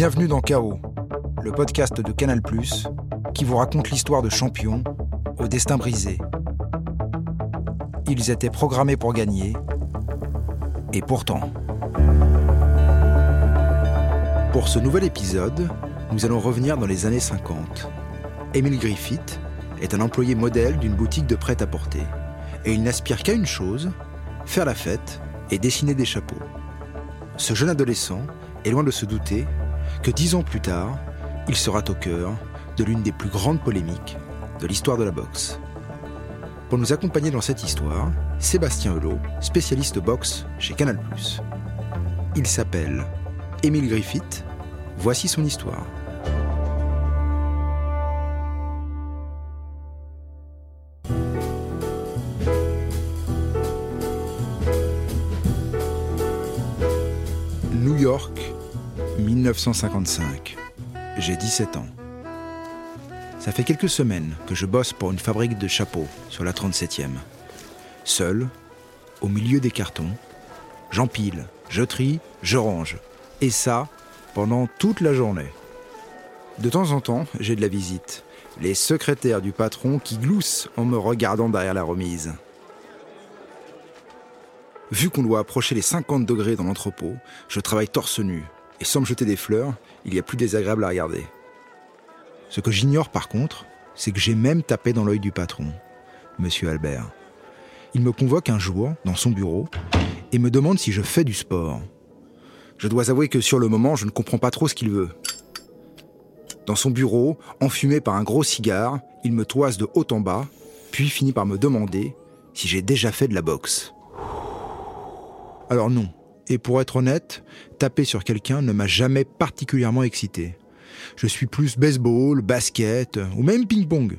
Bienvenue dans Chaos, le podcast de Canal qui vous raconte l'histoire de champions au destin brisé. Ils étaient programmés pour gagner, et pourtant. Pour ce nouvel épisode, nous allons revenir dans les années 50. Emile Griffith est un employé modèle d'une boutique de prêt-à-porter, et il n'aspire qu'à une chose, faire la fête et dessiner des chapeaux. Ce jeune adolescent est loin de se douter que dix ans plus tard, il sera au cœur de l'une des plus grandes polémiques de l'histoire de la boxe. Pour nous accompagner dans cette histoire, Sébastien Hulot, spécialiste boxe chez Canal+. Il s'appelle Émile Griffith. Voici son histoire. 1955. J'ai 17 ans. Ça fait quelques semaines que je bosse pour une fabrique de chapeaux sur la 37e. Seul, au milieu des cartons, j'empile, je trie, je range. Et ça, pendant toute la journée. De temps en temps, j'ai de la visite. Les secrétaires du patron qui gloussent en me regardant derrière la remise. Vu qu'on doit approcher les 50 degrés dans l'entrepôt, je travaille torse nu. Et sans me jeter des fleurs, il y a plus désagréable à regarder. Ce que j'ignore par contre, c'est que j'ai même tapé dans l'œil du patron, Monsieur Albert. Il me convoque un jour dans son bureau et me demande si je fais du sport. Je dois avouer que sur le moment, je ne comprends pas trop ce qu'il veut. Dans son bureau, enfumé par un gros cigare, il me toise de haut en bas, puis finit par me demander si j'ai déjà fait de la boxe. Alors non. Et pour être honnête, taper sur quelqu'un ne m'a jamais particulièrement excité. Je suis plus baseball, basket ou même ping-pong.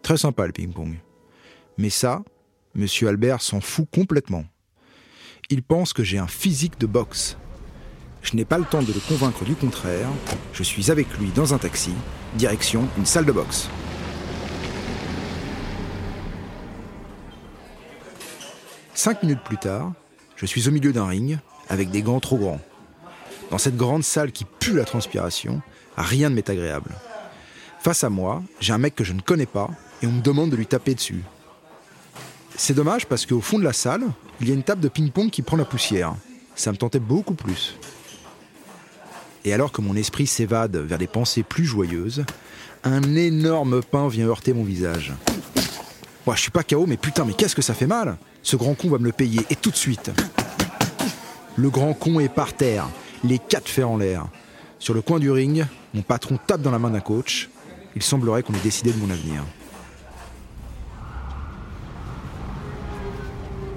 Très sympa le ping-pong. Mais ça, Monsieur Albert s'en fout complètement. Il pense que j'ai un physique de boxe. Je n'ai pas le temps de le convaincre du contraire. Je suis avec lui dans un taxi, direction une salle de boxe. Cinq minutes plus tard, je suis au milieu d'un ring avec des gants trop grands. Dans cette grande salle qui pue la transpiration, Rien ne m'est agréable. Face à moi, j'ai un mec que je ne connais pas et on me demande de lui taper dessus. C'est dommage parce qu'au fond de la salle, il y a une table de ping-pong qui prend la poussière. Ça me tentait beaucoup plus. Et alors que mon esprit s'évade vers des pensées plus joyeuses, un énorme pain vient heurter mon visage. Moi, je suis pas KO, mais putain, mais qu'est-ce que ça fait mal? Ce grand con va me le payer, et tout de suite. Le grand con est par terre, les quatre fers en l'air. Sur le coin du ring, mon patron tape dans la main d'un coach. Il semblerait qu'on ait décidé de mon avenir.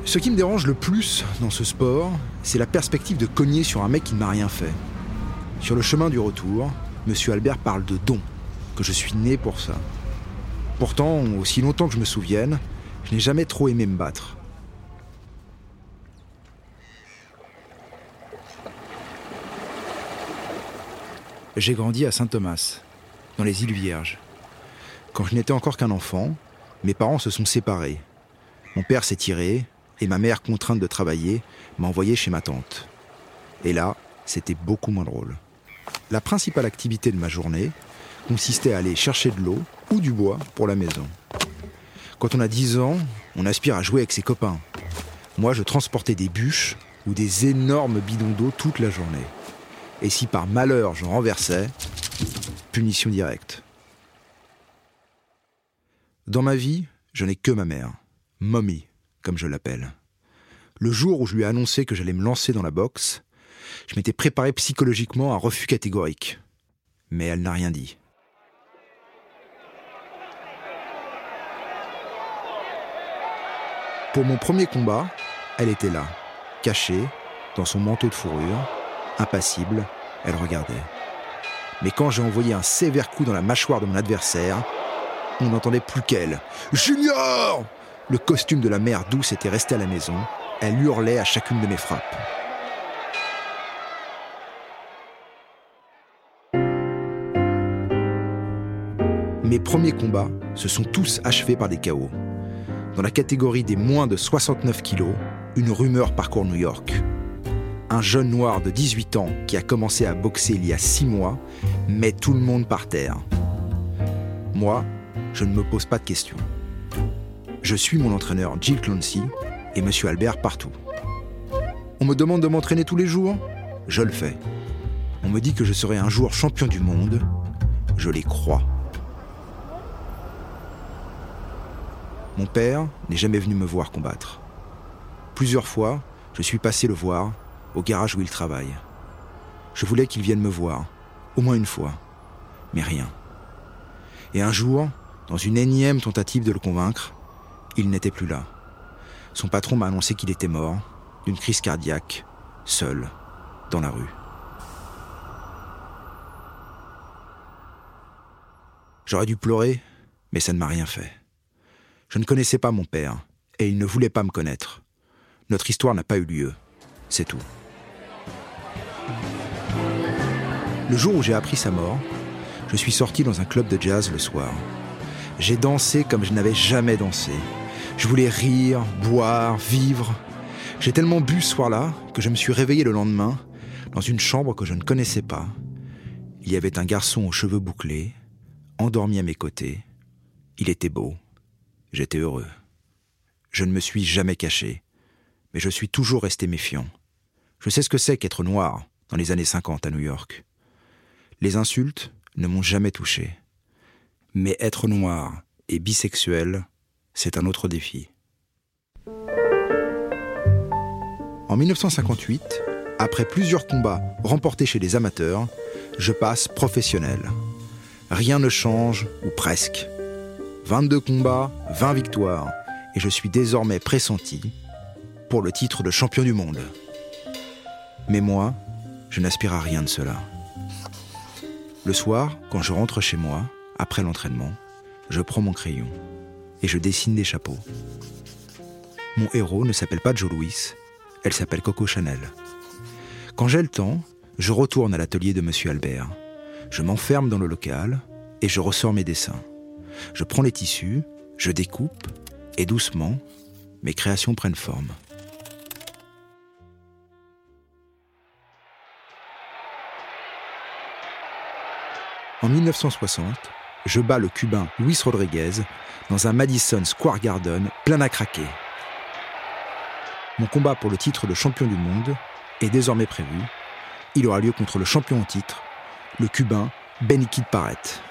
Ce qui me dérange le plus dans ce sport, c'est la perspective de cogner sur un mec qui ne m'a rien fait. Sur le chemin du retour, Monsieur Albert parle de don, que je suis né pour ça. Pourtant, aussi longtemps que je me souvienne, je n'ai jamais trop aimé me battre. J'ai grandi à Saint-Thomas, dans les îles Vierges. Quand je n'étais encore qu'un enfant, mes parents se sont séparés. Mon père s'est tiré et ma mère, contrainte de travailler, m'a envoyé chez ma tante. Et là, c'était beaucoup moins drôle. La principale activité de ma journée consistait à aller chercher de l'eau ou du bois pour la maison. Quand on a 10 ans, on aspire à jouer avec ses copains. Moi, je transportais des bûches ou des énormes bidons d'eau toute la journée. Et si par malheur je renversais, punition directe. Dans ma vie, je n'ai que ma mère, Mommy, comme je l'appelle. Le jour où je lui ai annoncé que j'allais me lancer dans la boxe, je m'étais préparé psychologiquement à un refus catégorique. Mais elle n'a rien dit. Pour mon premier combat, elle était là, cachée, dans son manteau de fourrure, Impassible, elle regardait. Mais quand j'ai envoyé un sévère coup dans la mâchoire de mon adversaire, on n'entendait plus qu'elle. Junior Le costume de la mère douce était resté à la maison. Elle hurlait à chacune de mes frappes. Mes premiers combats se sont tous achevés par des chaos. Dans la catégorie des moins de 69 kilos, une rumeur parcourt New York. Un jeune noir de 18 ans qui a commencé à boxer il y a 6 mois met tout le monde par terre. Moi, je ne me pose pas de questions. Je suis mon entraîneur Jill Clancy et Monsieur Albert partout. On me demande de m'entraîner tous les jours? Je le fais. On me dit que je serai un jour champion du monde. Je les crois. Mon père n'est jamais venu me voir combattre. Plusieurs fois, je suis passé le voir au garage où il travaille. Je voulais qu'il vienne me voir, au moins une fois, mais rien. Et un jour, dans une énième tentative de le convaincre, il n'était plus là. Son patron m'a annoncé qu'il était mort, d'une crise cardiaque, seul, dans la rue. J'aurais dû pleurer, mais ça ne m'a rien fait. Je ne connaissais pas mon père, et il ne voulait pas me connaître. Notre histoire n'a pas eu lieu. C'est tout. Le jour où j'ai appris sa mort, je suis sorti dans un club de jazz le soir. J'ai dansé comme je n'avais jamais dansé. Je voulais rire, boire, vivre. J'ai tellement bu ce soir-là que je me suis réveillé le lendemain dans une chambre que je ne connaissais pas. Il y avait un garçon aux cheveux bouclés, endormi à mes côtés. Il était beau. J'étais heureux. Je ne me suis jamais caché, mais je suis toujours resté méfiant. Je sais ce que c'est qu'être noir dans les années 50 à New York. Les insultes ne m'ont jamais touché. Mais être noir et bisexuel, c'est un autre défi. En 1958, après plusieurs combats remportés chez les amateurs, je passe professionnel. Rien ne change, ou presque. 22 combats, 20 victoires, et je suis désormais pressenti pour le titre de champion du monde. Mais moi, je n'aspire à rien de cela. Le soir, quand je rentre chez moi, après l'entraînement, je prends mon crayon et je dessine des chapeaux. Mon héros ne s'appelle pas Joe Louis, elle s'appelle Coco Chanel. Quand j'ai le temps, je retourne à l'atelier de Monsieur Albert. Je m'enferme dans le local et je ressors mes dessins. Je prends les tissus, je découpe et doucement, mes créations prennent forme. En 1960, je bats le Cubain Luis Rodriguez dans un Madison Square Garden plein à craquer. Mon combat pour le titre de champion du monde est désormais prévu. Il aura lieu contre le champion en titre, le Cubain Benikid Parrett.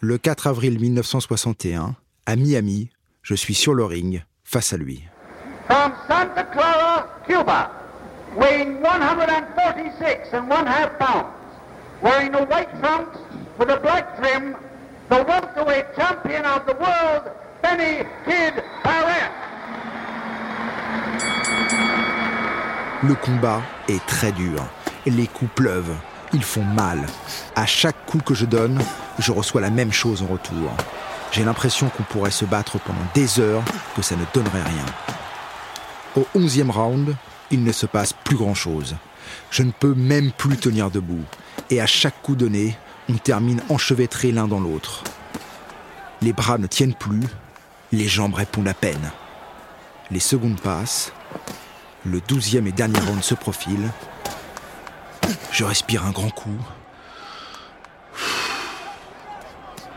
Le 4 avril 1961, à Miami, je suis sur le ring face à lui. From Santa Clara, Cuba, weighing 146 and one half pounds wearing a white with a black trim, the welterweight champion of the world, Benny Kid Barrett. Le combat est très dur. Les coups pleuvent. Ils font mal. À chaque coup que je donne, je reçois la même chose en retour. J'ai l'impression qu'on pourrait se battre pendant des heures, que ça ne donnerait rien. Au onzième round, il ne se passe plus grand-chose. Je ne peux même plus tenir debout et à chaque coup donné, on termine enchevêtrés l'un dans l'autre. Les bras ne tiennent plus, les jambes répondent à peine. Les secondes passent, le douzième et dernier round se profile. Je respire un grand coup.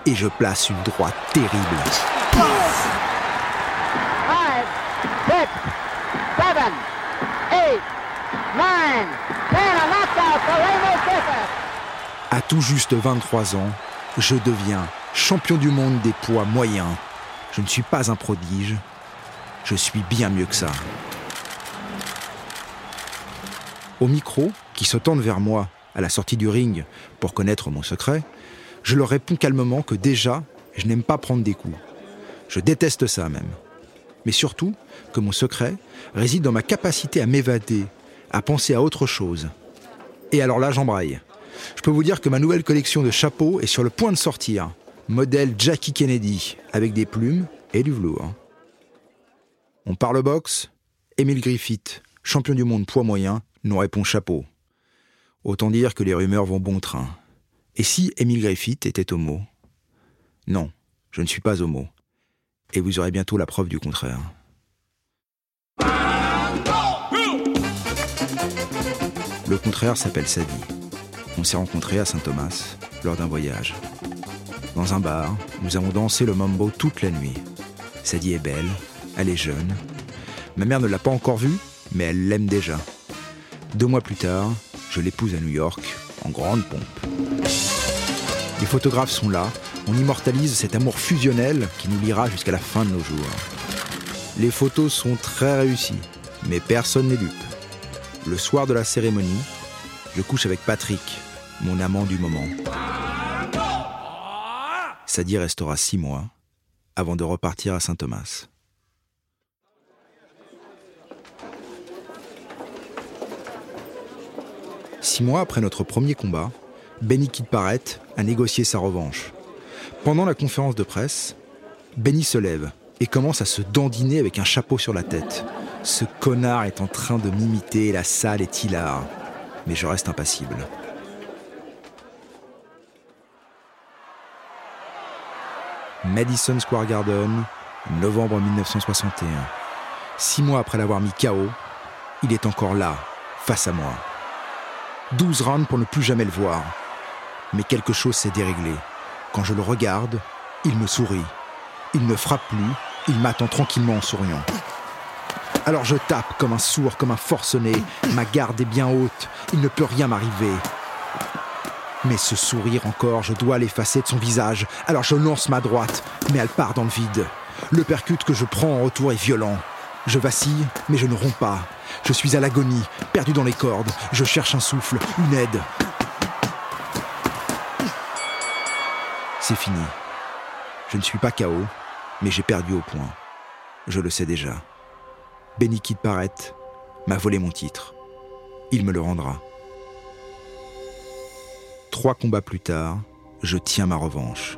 Et je place une droite terrible. À tout juste 23 ans, je deviens champion du monde des poids moyens. Je ne suis pas un prodige, je suis bien mieux que ça. Au micro, qui se tendent vers moi à la sortie du ring pour connaître mon secret, je leur réponds calmement que déjà, je n'aime pas prendre des coups. Je déteste ça même. Mais surtout, que mon secret réside dans ma capacité à m'évader, à penser à autre chose. Et alors là, j'embraille. Je peux vous dire que ma nouvelle collection de chapeaux est sur le point de sortir. Modèle Jackie Kennedy, avec des plumes et du velours. On parle boxe Émile Griffith, champion du monde poids moyen, nous répond chapeau. Autant dire que les rumeurs vont bon train. Et si Émile Griffith était homo Non, je ne suis pas homo. Et vous aurez bientôt la preuve du contraire. Le contraire s'appelle Sadie. On s'est rencontrés à Saint-Thomas lors d'un voyage. Dans un bar, nous avons dansé le mambo toute la nuit. Sadie est belle, elle est jeune. Ma mère ne l'a pas encore vue, mais elle l'aime déjà. Deux mois plus tard, je l'épouse à New York, en grande pompe. Les photographes sont là, on immortalise cet amour fusionnel qui nous liera jusqu'à la fin de nos jours. Les photos sont très réussies, mais personne n'est dupe. Le soir de la cérémonie, je couche avec Patrick, mon amant du moment. Sadie restera six mois avant de repartir à Saint-Thomas. Six mois après notre premier combat, Benny Kid Barrett a négocié sa revanche. Pendant la conférence de presse, Benny se lève et commence à se dandiner avec un chapeau sur la tête. Ce connard est en train de m'imiter, la salle est hilar. Mais je reste impassible. Madison Square Garden, novembre 1961. Six mois après l'avoir mis KO, il est encore là, face à moi. 12 rounds pour ne plus jamais le voir. Mais quelque chose s'est déréglé. Quand je le regarde, il me sourit. Il ne frappe plus, il m'attend tranquillement en souriant. Alors je tape comme un sourd, comme un forcené. Ma garde est bien haute, il ne peut rien m'arriver. Mais ce sourire encore, je dois l'effacer de son visage. Alors je lance ma droite, mais elle part dans le vide. Le percute que je prends en retour est violent. Je vacille, mais je ne romps pas. Je suis à l'agonie, perdu dans les cordes. Je cherche un souffle, une aide. C'est fini. Je ne suis pas KO, mais j'ai perdu au point. Je le sais déjà. Benny Kid Barrett m'a volé mon titre. Il me le rendra. Trois combats plus tard, je tiens ma revanche.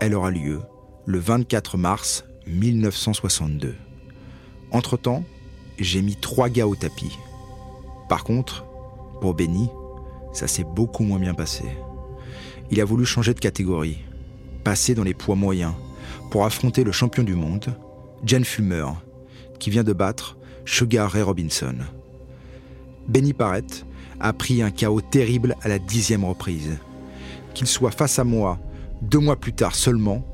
Elle aura lieu le 24 mars 1962. Entre-temps, j'ai mis trois gars au tapis. Par contre, pour Benny, ça s'est beaucoup moins bien passé. Il a voulu changer de catégorie, passer dans les poids moyens, pour affronter le champion du monde, Jen Fumer, qui vient de battre Sugar Ray Robinson. Benny Parrett a pris un chaos terrible à la dixième reprise. Qu'il soit face à moi deux mois plus tard seulement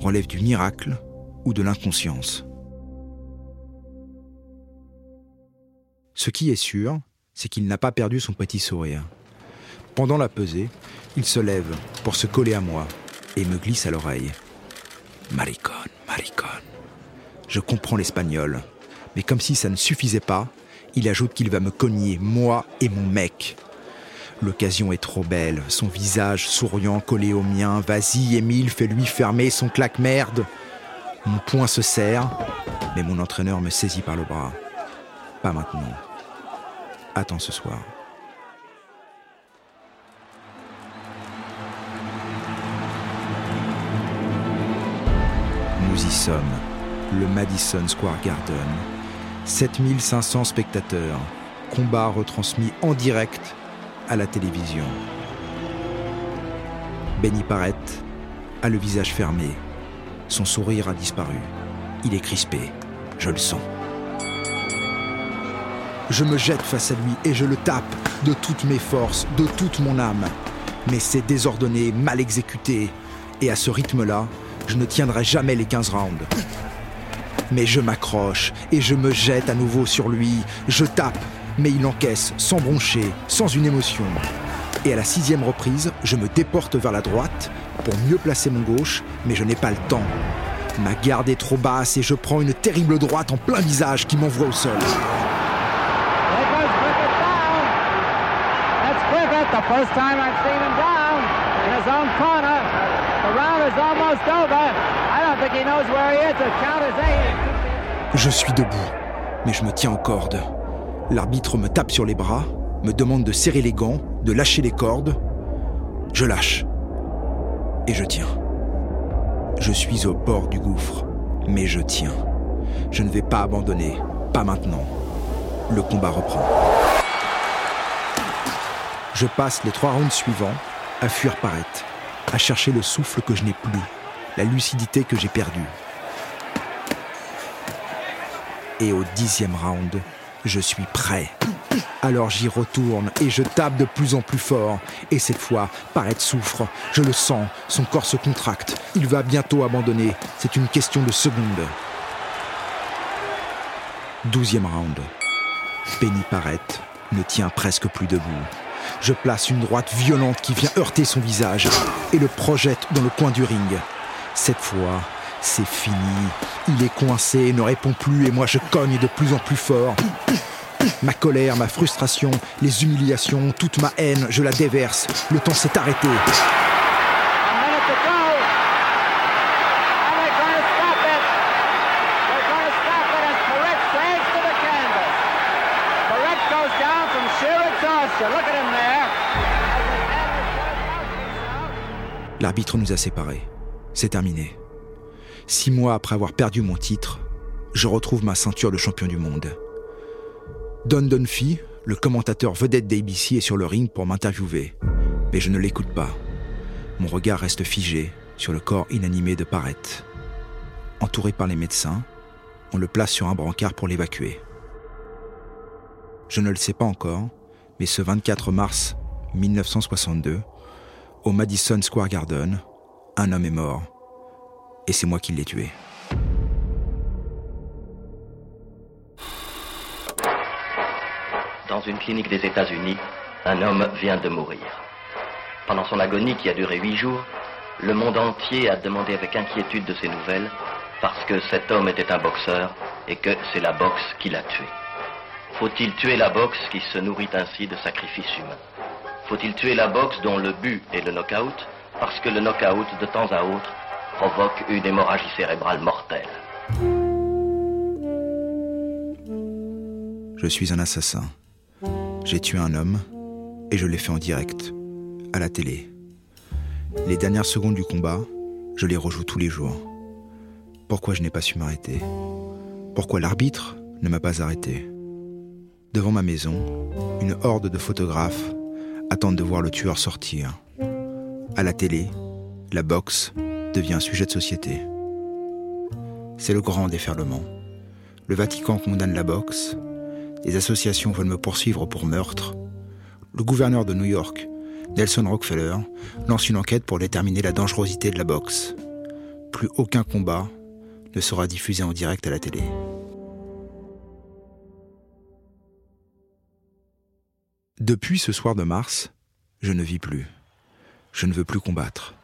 relève du miracle ou de l'inconscience. Ce qui est sûr, c'est qu'il n'a pas perdu son petit sourire. Pendant la pesée, il se lève pour se coller à moi et me glisse à l'oreille. Maricon, maricon. Je comprends l'espagnol, mais comme si ça ne suffisait pas, il ajoute qu'il va me cogner, moi et mon mec. L'occasion est trop belle, son visage souriant collé au mien. Vas-y, Émile, fais-lui fermer son claque-merde. Mon poing se serre, mais mon entraîneur me saisit par le bras. Pas maintenant. Attends ce soir. Nous y sommes, le Madison Square Garden. 7500 spectateurs, combat retransmis en direct à la télévision. Benny Parrett a le visage fermé. Son sourire a disparu. Il est crispé. Je le sens. Je me jette face à lui et je le tape de toutes mes forces, de toute mon âme. Mais c'est désordonné, mal exécuté. Et à ce rythme-là, je ne tiendrai jamais les 15 rounds. Mais je m'accroche et je me jette à nouveau sur lui. Je tape, mais il encaisse sans broncher, sans une émotion. Et à la sixième reprise, je me déporte vers la droite pour mieux placer mon gauche, mais je n'ai pas le temps. Ma garde est trop basse et je prends une terrible droite en plein visage qui m'envoie au sol. Je suis debout, mais je me tiens en corde. L'arbitre me tape sur les bras, me demande de serrer les gants, de lâcher les cordes. Je lâche. Et je tiens. Je suis au bord du gouffre, mais je tiens. Je ne vais pas abandonner, pas maintenant. Le combat reprend. Je passe les trois rounds suivants à fuir Parette, à chercher le souffle que je n'ai plus, la lucidité que j'ai perdue. Et au dixième round, je suis prêt. Alors j'y retourne et je tape de plus en plus fort. Et cette fois, Parrett souffre. Je le sens, son corps se contracte. Il va bientôt abandonner. C'est une question de secondes. Douzième round. Penny Parrett ne tient presque plus debout. Je place une droite violente qui vient heurter son visage et le projette dans le coin du ring. Cette fois, c'est fini. Il est coincé ne répond plus et moi je cogne de plus en plus fort. Ma colère, ma frustration, les humiliations, toute ma haine, je la déverse. Le temps s'est arrêté. L'arbitre nous a séparés. C'est terminé. Six mois après avoir perdu mon titre, je retrouve ma ceinture de champion du monde. Don Dunphy, le commentateur vedette d'ABC, est sur le ring pour m'interviewer. Mais je ne l'écoute pas. Mon regard reste figé sur le corps inanimé de Parrett. Entouré par les médecins, on le place sur un brancard pour l'évacuer. Je ne le sais pas encore, mais ce 24 mars 1962, au Madison Square Garden, un homme est mort. Et c'est moi qui l'ai tué. Dans une clinique des États-Unis, un homme vient de mourir. Pendant son agonie qui a duré huit jours, le monde entier a demandé avec inquiétude de ses nouvelles parce que cet homme était un boxeur et que c'est la boxe qui l'a tué. Faut-il tuer la boxe qui se nourrit ainsi de sacrifices humains? Faut-il tuer la boxe dont le but est le knockout parce que le knockout, de temps à autre, provoque une hémorragie cérébrale mortelle Je suis un assassin. J'ai tué un homme et je l'ai fait en direct, à la télé. Les dernières secondes du combat, je les rejoue tous les jours. Pourquoi je n'ai pas su m'arrêter? Pourquoi l'arbitre ne m'a pas arrêté? Devant ma maison, une horde de photographes attendent de voir le tueur sortir. À la télé, la boxe devient un sujet de société. C'est le grand déferlement. Le Vatican condamne la boxe, des associations veulent me poursuivre pour meurtre. Le gouverneur de New York, Nelson Rockefeller, lance une enquête pour déterminer la dangerosité de la boxe. Plus aucun combat ne sera diffusé en direct à la télé. Depuis ce soir de mars, je ne vis plus. Je ne veux plus combattre.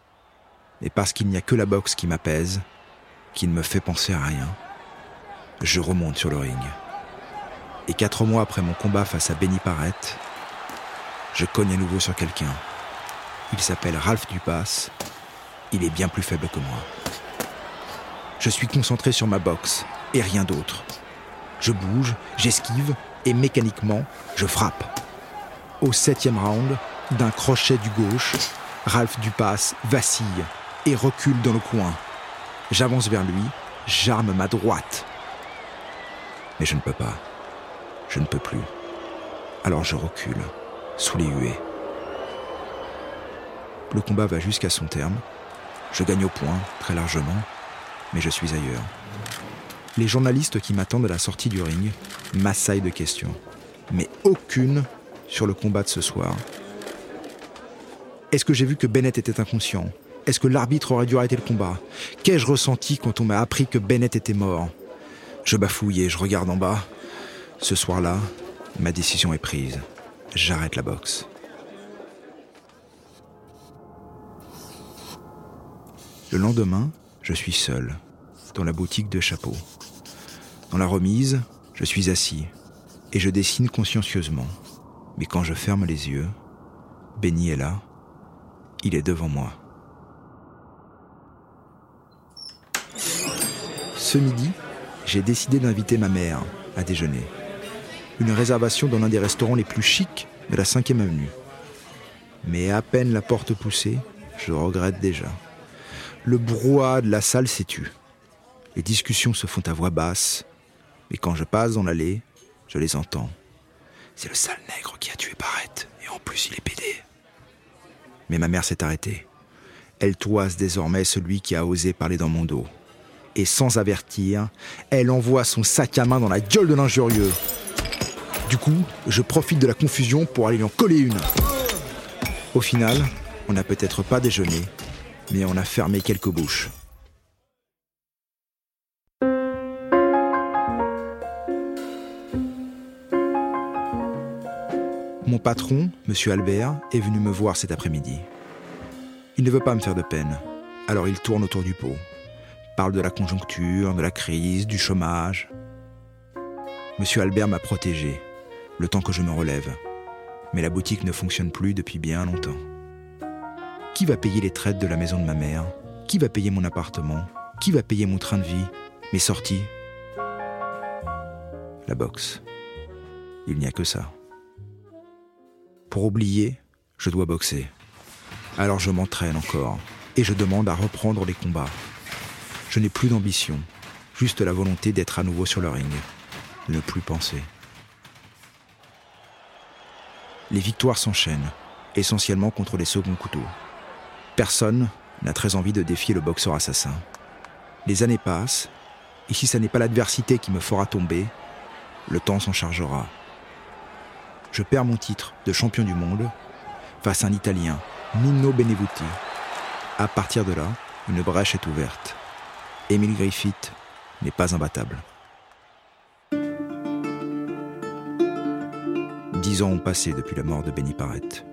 Mais parce qu'il n'y a que la boxe qui m'apaise, qui ne me fait penser à rien, je remonte sur le ring. Et quatre mois après mon combat face à Benny Parrett, je cogne à nouveau sur quelqu'un. Il s'appelle Ralph Dupas. Il est bien plus faible que moi. Je suis concentré sur ma boxe et rien d'autre. Je bouge, j'esquive et mécaniquement, je frappe. Au septième round, d'un crochet du gauche, Ralph Dupas vacille et recule dans le coin. J'avance vers lui, j'arme ma droite. Mais je ne peux pas. Je ne peux plus. Alors je recule, sous les huées. Le combat va jusqu'à son terme. Je gagne au point, très largement, mais je suis ailleurs. Les journalistes qui m'attendent à la sortie du ring m'assaillent de questions, mais aucune sur le combat de ce soir. Est-ce que j'ai vu que Bennett était inconscient? Est-ce que l'arbitre aurait dû arrêter le combat? Qu'ai-je ressenti quand on m'a appris que Bennett était mort? Je bafouille et je regarde en bas. Ce soir-là, ma décision est prise. J'arrête la boxe. Le lendemain, je suis seul, dans la boutique de chapeaux. Dans la remise, je suis assis et je dessine consciencieusement. Mais quand je ferme les yeux, Benny est là, il est devant moi. Ce midi, j'ai décidé d'inviter ma mère à déjeuner. Une réservation dans l'un des restaurants les plus chics de la 5e avenue. Mais à peine la porte poussée, je regrette déjà. Le brouhaha de la salle s'étue. Les discussions se font à voix basse, mais quand je passe dans l'allée, je les entends. C'est le sale nègre qui a tué Barrett, et en plus il est pédé. Mais ma mère s'est arrêtée. Elle toise désormais celui qui a osé parler dans mon dos. Et sans avertir, elle envoie son sac à main dans la gueule de l'injurieux. Du coup, je profite de la confusion pour aller lui en coller une. Au final, on n'a peut-être pas déjeuné, mais on a fermé quelques bouches. Mon patron, M. Albert, est venu me voir cet après-midi. Il ne veut pas me faire de peine, alors il tourne autour du pot. Parle de la conjoncture, de la crise, du chômage. M. Albert m'a protégé, le temps que je me relève. Mais la boutique ne fonctionne plus depuis bien longtemps. Qui va payer les traites de la maison de ma mère? Qui va payer mon appartement? Qui va payer mon train de vie? Mes sorties? La boxe. Il n'y a que ça. Pour oublier, je dois boxer. Alors je m'entraîne encore et je demande à reprendre les combats. Je n'ai plus d'ambition, juste la volonté d'être à nouveau sur le ring, ne plus penser. Les victoires s'enchaînent, essentiellement contre les seconds couteaux. Personne n'a très envie de défier le boxeur assassin. Les années passent, et si ce n'est pas l'adversité qui me fera tomber, le temps s'en chargera je perds mon titre de champion du monde face à un Italien, Nino Benevuti. À partir de là, une brèche est ouverte. Émile Griffith n'est pas imbattable. Dix ans ont passé depuis la mort de Benny Parrett,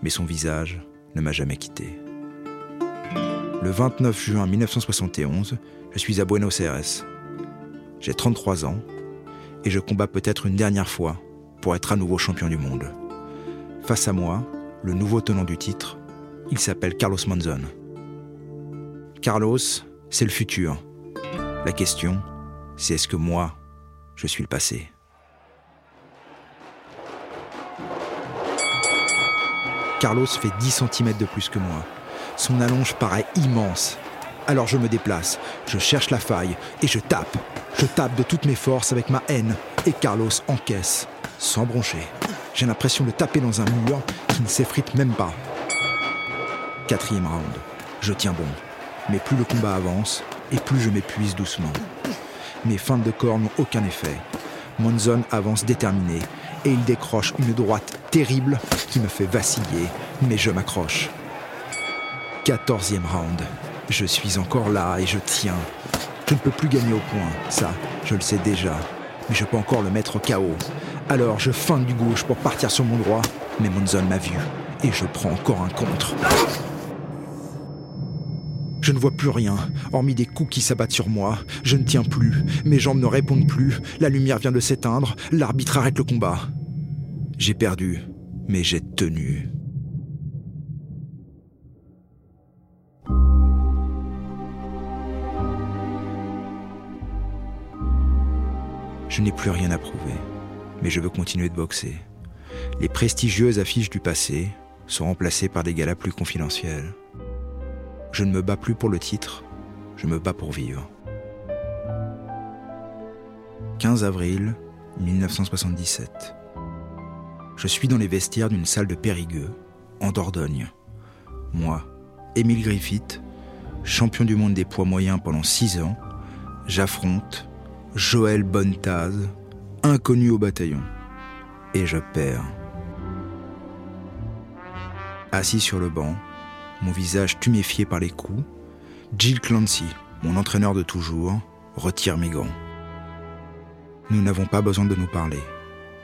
mais son visage ne m'a jamais quitté. Le 29 juin 1971, je suis à Buenos Aires. J'ai 33 ans et je combats peut-être une dernière fois pour être à nouveau champion du monde. Face à moi, le nouveau tenant du titre, il s'appelle Carlos Monzon. Carlos, c'est le futur. La question, c'est est-ce que moi, je suis le passé? Carlos fait 10 cm de plus que moi. Son allonge paraît immense. Alors je me déplace, je cherche la faille et je tape. Je tape de toutes mes forces avec ma haine et Carlos encaisse sans broncher. J'ai l'impression de taper dans un mur qui ne s'effrite même pas. Quatrième round. Je tiens bon. Mais plus le combat avance, et plus je m'épuise doucement. Mes feintes de corps n'ont aucun effet. Monzon avance déterminé, et il décroche une droite terrible qui me fait vaciller, mais je m'accroche. Quatorzième round. Je suis encore là et je tiens. Je ne peux plus gagner au point, ça, je le sais déjà. Mais je peux encore le mettre au chaos. Alors je feinte du gauche pour partir sur mon droit, mais Monzon m'a vu et je prends encore un contre. Je ne vois plus rien, hormis des coups qui s'abattent sur moi. Je ne tiens plus, mes jambes ne répondent plus, la lumière vient de s'éteindre, l'arbitre arrête le combat. J'ai perdu, mais j'ai tenu. Je n'ai plus rien à prouver mais je veux continuer de boxer. Les prestigieuses affiches du passé sont remplacées par des galas plus confidentiels. Je ne me bats plus pour le titre, je me bats pour vivre. 15 avril 1977. Je suis dans les vestiaires d'une salle de Périgueux, en Dordogne. Moi, Émile Griffith, champion du monde des poids moyens pendant 6 ans, j'affronte Joël Bonetaz, inconnu au bataillon. Et je perds. Assis sur le banc, mon visage tuméfié par les coups, Jill Clancy, mon entraîneur de toujours, retire mes gants. Nous n'avons pas besoin de nous parler.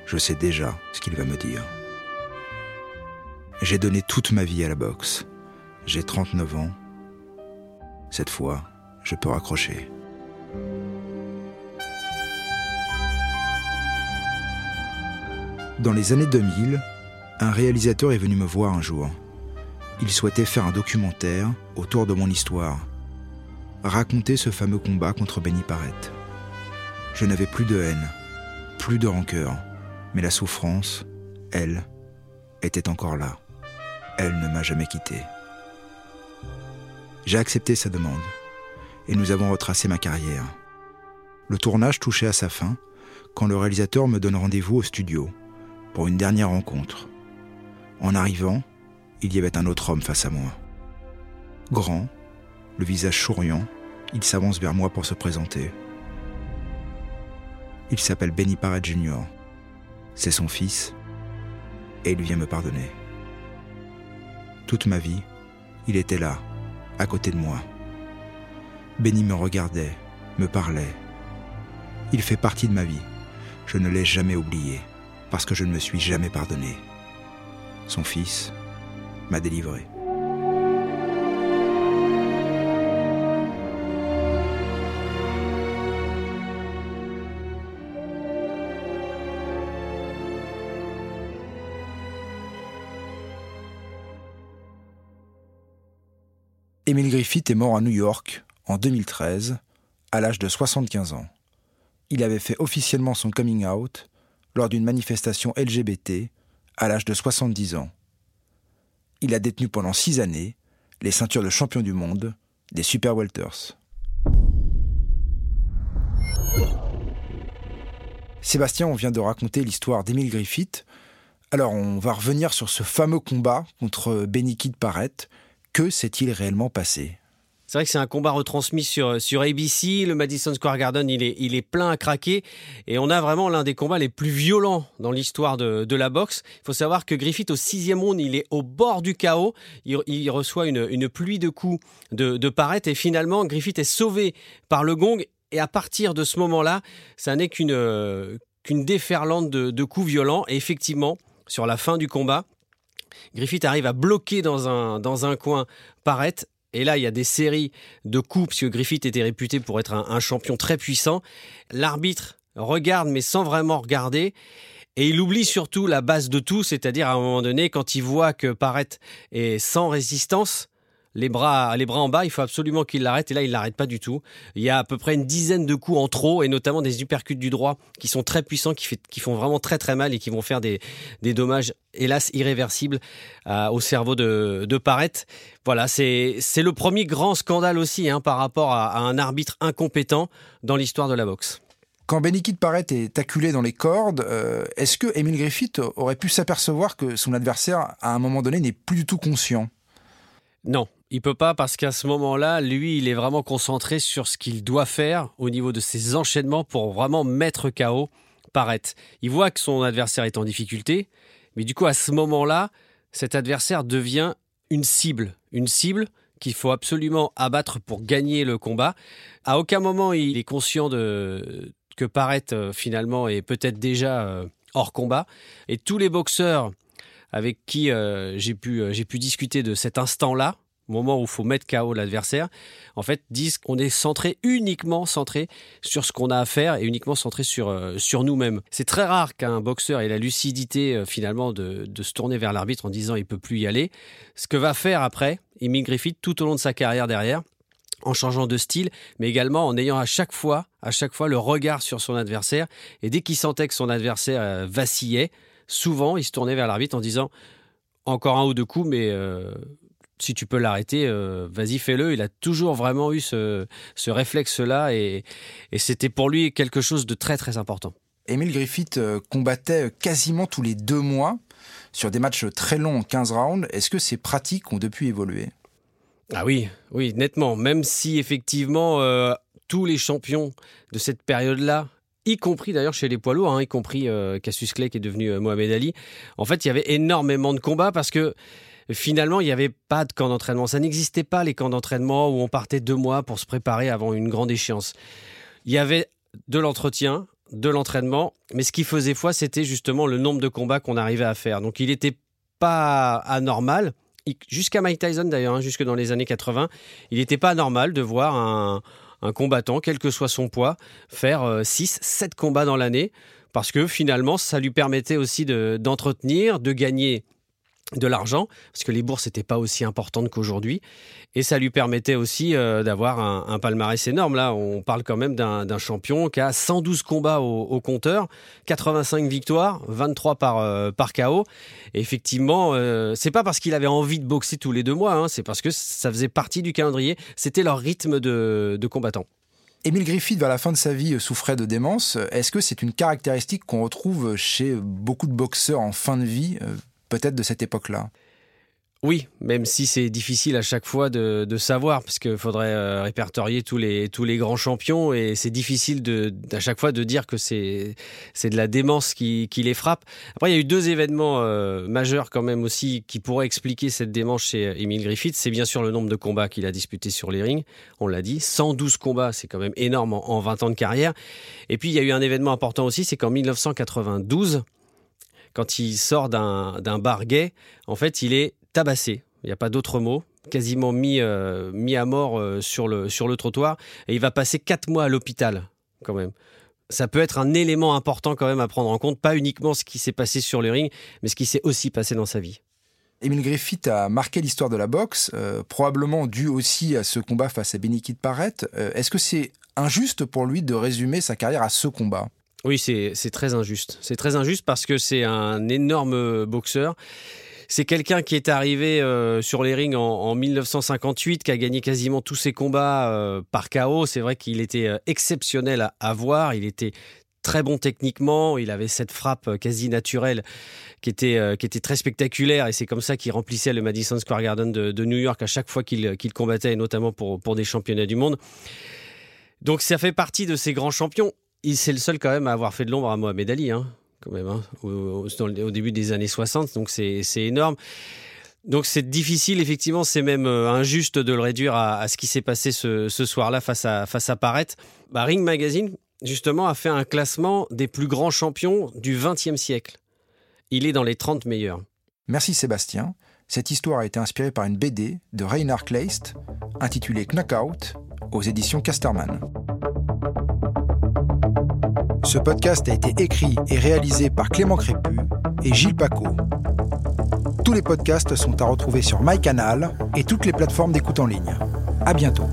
Je sais déjà ce qu'il va me dire. J'ai donné toute ma vie à la boxe. J'ai 39 ans. Cette fois, je peux raccrocher. Dans les années 2000, un réalisateur est venu me voir un jour. Il souhaitait faire un documentaire autour de mon histoire, raconter ce fameux combat contre Benny Parrett. Je n'avais plus de haine, plus de rancœur, mais la souffrance, elle, était encore là. Elle ne m'a jamais quitté. J'ai accepté sa demande et nous avons retracé ma carrière. Le tournage touchait à sa fin quand le réalisateur me donne rendez-vous au studio pour une dernière rencontre. En arrivant, il y avait un autre homme face à moi. Grand, le visage souriant, il s'avance vers moi pour se présenter. Il s'appelle Benny Parrett Jr. c'est son fils, et il vient me pardonner. Toute ma vie, il était là, à côté de moi. Benny me regardait, me parlait. Il fait partie de ma vie. Je ne l'ai jamais oublié, parce que je ne me suis jamais pardonné. Son fils m'a délivré. Emile Griffith est mort à New York en 2013, à l'âge de 75 ans. Il avait fait officiellement son coming out lors d'une manifestation LGBT à l'âge de 70 ans. Il a détenu pendant six années les ceintures de champion du monde des Super Welters. Sébastien, on vient de raconter l'histoire d'Emile Griffith. Alors, on va revenir sur ce fameux combat contre Benny Kidd Parrett, que s'est-il réellement passé? C'est vrai que c'est un combat retransmis sur, sur ABC. Le Madison Square Garden, il est, il est plein à craquer. Et on a vraiment l'un des combats les plus violents dans l'histoire de, de, la boxe. Il faut savoir que Griffith, au sixième round, il est au bord du chaos. Il, reçoit une, une, pluie de coups de, de. Et finalement, Griffith est sauvé par le gong. Et à partir de ce moment-là, ça n'est qu'une qu'une déferlante de, coups violents. Et effectivement, sur la fin du combat, Griffith arrive à bloquer dans un, dans un coin Parrett. Et là, il y a des séries de coups, puisque Griffith était réputé pour être un, champion très puissant. L'arbitre regarde, mais sans vraiment regarder. Et il oublie surtout la base de tout, c'est-à-dire à un moment donné, quand il voit que Parrett est sans résistance, les bras, les bras en bas, il faut absolument qu'il l'arrête. Et là, il l'arrête pas du tout. Il y a à peu près une dizaine de coups en trop, et notamment des uppercuts du droit qui sont très puissants, qui, fait, qui font vraiment très très mal et qui vont faire des, des dommages, hélas, irréversibles euh, au cerveau de, de. Voilà, c'est le premier grand scandale aussi hein, par rapport à, un arbitre incompétent dans l'histoire de la boxe. Quand Benikid Parrett est acculé dans les cordes, euh, est-ce que Emile Griffith aurait pu s'apercevoir que son adversaire, à un moment donné, n'est plus du tout conscient? Non, il peut pas parce qu'à ce moment-là, lui, il est vraiment concentré sur ce qu'il doit faire au niveau de ses enchaînements pour vraiment mettre KO Parrett. Il voit que son adversaire est en difficulté, mais du coup, à ce moment-là, cet adversaire devient une cible. Une cible qu'il faut absolument abattre pour gagner le combat. À aucun moment, il est conscient de, que Parrett, euh, finalement, est peut-être déjà euh, hors combat. Et tous les boxeurs avec qui euh, j'ai pu, pu discuter de cet instant-là, moment où il faut mettre KO l'adversaire, en fait, disent qu'on est centré, uniquement centré sur ce qu'on a à faire et uniquement centré sur, euh, sur nous-mêmes. C'est très rare qu'un boxeur ait la lucidité, euh, finalement, de, de, se tourner vers l'arbitre en disant il peut plus y aller. Ce que va faire après, Emile Griffith, tout au long de sa carrière derrière, en changeant de style, mais également en ayant à chaque fois, à chaque fois le regard sur son adversaire. Et dès qu'il sentait que son adversaire euh, vacillait, souvent il se tournait vers l'arbitre en disant encore un ou deux coups, mais si tu peux l'arrêter, euh, vas-y, fais-le. Il a toujours vraiment eu ce, réflexe-là et, c'était pour lui quelque chose de très très important. Émile Griffith euh, combattait quasiment tous les deux mois sur des matchs très longs en 15 rounds. Est-ce que ces pratiques ont depuis évolué? Ah oui, oui, nettement. Même si effectivement euh, tous les champions de cette période-là y compris d'ailleurs chez les poids lourds, hein, y compris Cassius Clay qui est devenu Mohamed Ali. En fait, il y avait énormément de combats parce que finalement, il n'y avait pas de camp d'entraînement. Ça n'existait pas les camps d'entraînement où on partait deux mois pour se préparer avant une grande échéance. Il y avait de l'entretien, de l'entraînement, mais ce qui faisait foi, c'était justement le nombre de combats qu'on arrivait à faire. Donc il n'était pas anormal, jusqu'à Mike Tyson d'ailleurs, hein, jusque dans les années 80, il n'était pas anormal de voir un, combattant, quel que soit son poids, faire 6, euh, 7 combats dans l'année, parce que finalement, ça lui permettait aussi d'entretenir, de gagner de l'argent, parce que les bourses n'étaient pas aussi importantes qu'aujourd'hui, et ça lui permettait aussi euh, d'avoir un, palmarès énorme. Là, on parle quand même d'un champion qui a 112 combats au, compteur, 85 victoires, 23 par, euh, par KO. Et effectivement, euh, c'est pas parce qu'il avait envie de boxer tous les deux mois, hein, c'est parce que ça faisait partie du calendrier, c'était leur rythme de, de combattant. Émile Griffith, vers la fin de sa vie, souffrait de démence. Est-ce que c'est une caractéristique qu'on retrouve chez beaucoup de boxeurs en fin de vie peut-être de cette époque-là Oui, même si c'est difficile à chaque fois de, savoir, parce qu'il faudrait euh, répertorier tous les, grands champions, et c'est difficile à chaque fois de dire que c'est, de la démence qui, qui, les frappe. Après, il y a eu deux événements euh, majeurs quand même aussi qui pourraient expliquer cette démence chez Emile Griffith. C'est bien sûr le nombre de combats qu'il a disputés sur les rings, on l'a dit. 112 combats, c'est quand même énorme en, en 20 ans de carrière. Et puis, il y a eu un événement important aussi, c'est qu'en 1992, quand il sort d'un bar gay, en fait, il est tabassé. Il n'y a pas d'autre mot quasiment mis, euh, à mort euh, sur, le, trottoir. Et il va passer quatre mois à l'hôpital, quand même. Ça peut être un élément important quand même à prendre en compte, pas uniquement ce qui s'est passé sur le ring, mais ce qui s'est aussi passé dans sa vie. Émile Griffith a marqué l'histoire de la boxe, euh, probablement dû aussi à ce combat face à Benny Kid Barrett. Est-ce que c'est injuste pour lui de résumer sa carrière à ce combat? Oui, c'est très injuste. C'est très injuste parce que c'est un énorme boxeur c'est quelqu'un qui est arrivé euh, sur les rings en, 1958, qui a gagné quasiment tous ses combats euh, par KO. C'est vrai qu'il était euh, exceptionnel à, voir. Il était très bon techniquement, il avait cette frappe quasi naturelle qui était, qui était très spectaculaire et c'est comme ça qu'il remplissait le Madison Square Garden de, New York à chaque fois qu'il combattait, et notamment pour, pour des championnats du monde. Donc ça fait partie de ces grands champions. C'est le seul quand même à avoir fait de l'ombre à Mohamed Ali. Hein quand même, hein, au, début des années 60, donc c'est énorme. Donc c'est difficile, effectivement, c'est même euh, injuste de le réduire à, ce qui s'est passé ce, soir-là face à, face à Bah, Ring Magazine, justement, a fait un classement des plus grands champions du XXe siècle. Il est dans les 30 meilleurs. Merci Sébastien. Cette histoire a été inspirée par une BD de Reinhard Kleist intitulée Knockout aux éditions Casterman. Ce podcast a été écrit et réalisé par Clément Crépu et Gilles Paco. Tous les podcasts sont à retrouver sur MyCanal et toutes les plateformes d'écoute en ligne. À bientôt.